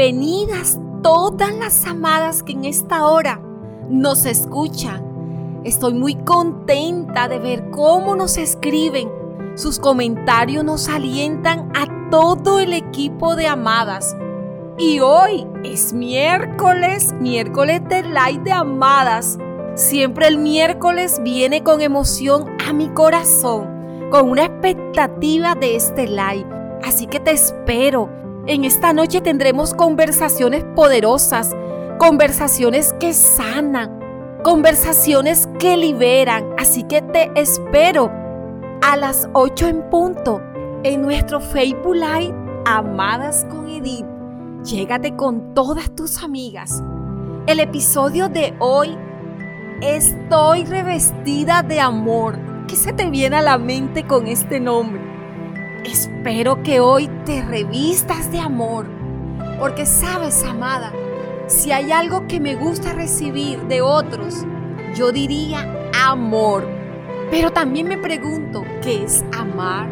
bienvenidas todas las amadas que en esta hora nos escuchan. Estoy muy contenta de ver cómo nos escriben. Sus comentarios nos alientan a todo el equipo de amadas. Y hoy es miércoles, miércoles de light de amadas. Siempre el miércoles viene con emoción a mi corazón, con una expectativa de este live. Así que te espero. En esta noche tendremos conversaciones poderosas, conversaciones que sanan, conversaciones que liberan. Así que te espero a las 8 en punto en nuestro Facebook Live Amadas con Edith. Llégate con todas tus amigas. El episodio de hoy, Estoy revestida de amor. ¿Qué se te viene a la mente con este nombre? Espero que hoy te revistas de amor. Porque sabes, amada, si hay algo que me gusta recibir de otros, yo diría amor. Pero también me pregunto, ¿qué es amar?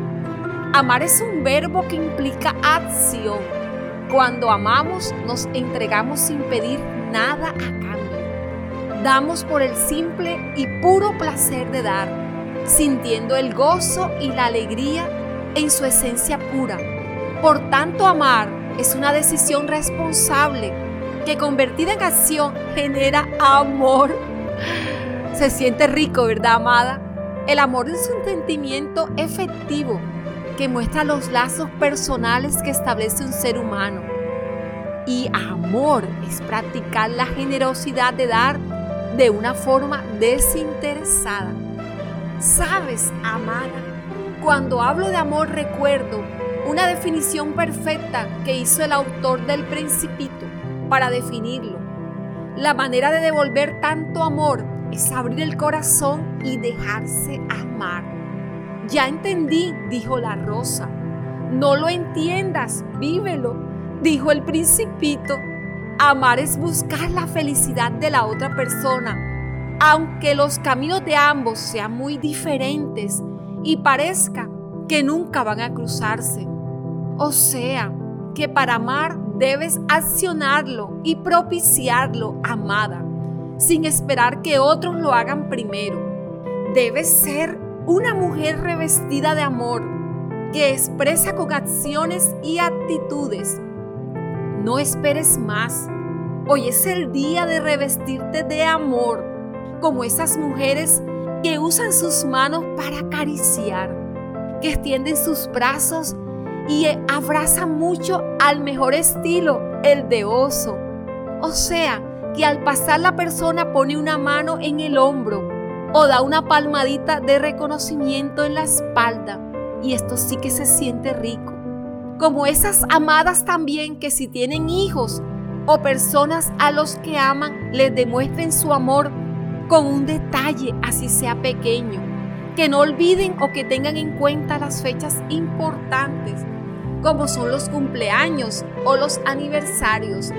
Amar es un verbo que implica acción. Cuando amamos, nos entregamos sin pedir nada a cambio. Damos por el simple y puro placer de dar, sintiendo el gozo y la alegría en su esencia pura. Por tanto, amar es una decisión responsable que convertida en acción genera amor. Se siente rico, ¿verdad, amada? El amor es un sentimiento efectivo que muestra los lazos personales que establece un ser humano. Y amor es practicar la generosidad de dar de una forma desinteresada. Sabes, amada, cuando hablo de amor recuerdo una definición perfecta que hizo el autor del Principito para definirlo. La manera de devolver tanto amor es abrir el corazón y dejarse amar. Ya entendí, dijo la rosa. No lo entiendas, vívelo, dijo el principito. Amar es buscar la felicidad de la otra persona, aunque los caminos de ambos sean muy diferentes y parezca que nunca van a cruzarse. O sea, que para amar debes accionarlo y propiciarlo, amada, sin esperar que otros lo hagan primero. Debes ser una mujer revestida de amor que expresa con acciones y actitudes. No esperes más. Hoy es el día de revestirte de amor, como esas mujeres que usan sus manos para acariciar, que extienden sus brazos y abraza mucho al mejor estilo, el de oso. O sea, que al pasar la persona pone una mano en el hombro o da una palmadita de reconocimiento en la espalda. Y esto sí que se siente rico. Como esas amadas también que si tienen hijos o personas a los que aman, les demuestren su amor con un detalle, así sea pequeño. Que no olviden o que tengan en cuenta las fechas importantes como son los cumpleaños o los aniversarios,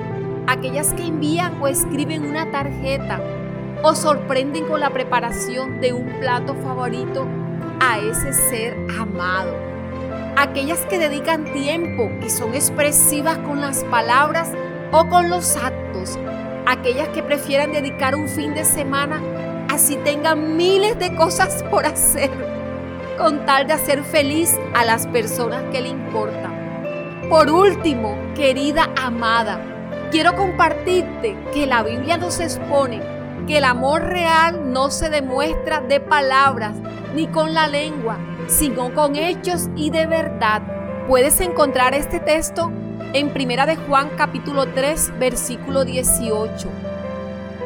aquellas que envían o escriben una tarjeta o sorprenden con la preparación de un plato favorito a ese ser amado. Aquellas que dedican tiempo y son expresivas con las palabras o con los actos. Aquellas que prefieran dedicar un fin de semana así tengan miles de cosas por hacer con tal de hacer feliz a las personas que le importan. Por último, querida amada, quiero compartirte que la Biblia nos expone que el amor real no se demuestra de palabras ni con la lengua, sino con hechos y de verdad. Puedes encontrar este texto en Primera de Juan capítulo 3 versículo 18.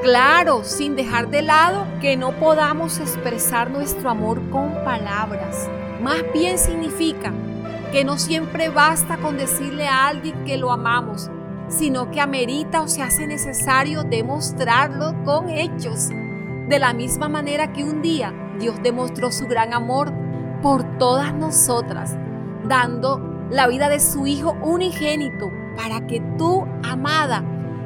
Claro, sin dejar de lado que no podamos expresar nuestro amor con palabras. Más bien significa que no siempre basta con decirle a alguien que lo amamos, sino que amerita o se hace necesario demostrarlo con hechos. De la misma manera que un día Dios demostró su gran amor por todas nosotras, dando la vida de su Hijo unigénito para que tú, amada,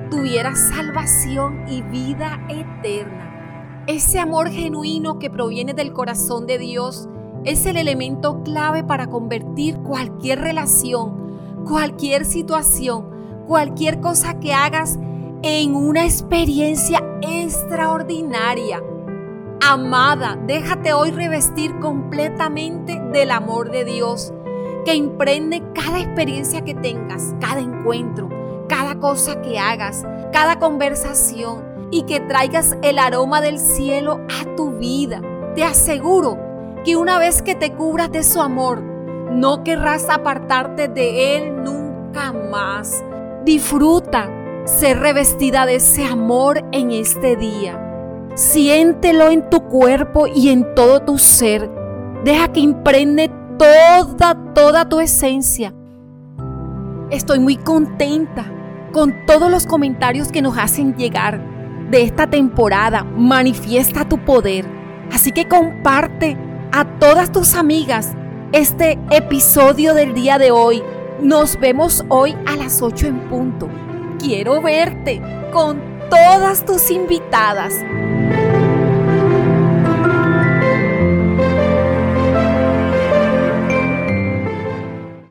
tuviera salvación y vida eterna. Ese amor genuino que proviene del corazón de Dios es el elemento clave para convertir cualquier relación, cualquier situación, cualquier cosa que hagas en una experiencia extraordinaria. Amada, déjate hoy revestir completamente del amor de Dios, que imprende cada experiencia que tengas, cada encuentro, cada cosa que hagas, cada conversación y que traigas el aroma del cielo a tu vida. Te aseguro que una vez que te cubras de su amor, no querrás apartarte de él nunca más. Disfruta ser revestida de ese amor en este día. Siéntelo en tu cuerpo y en todo tu ser. Deja que impregne toda, toda tu esencia. Estoy muy contenta con todos los comentarios que nos hacen llegar de esta temporada. Manifiesta tu poder. Así que comparte a todas tus amigas este episodio del día de hoy. Nos vemos hoy a las 8 en punto. Quiero verte con todas tus invitadas.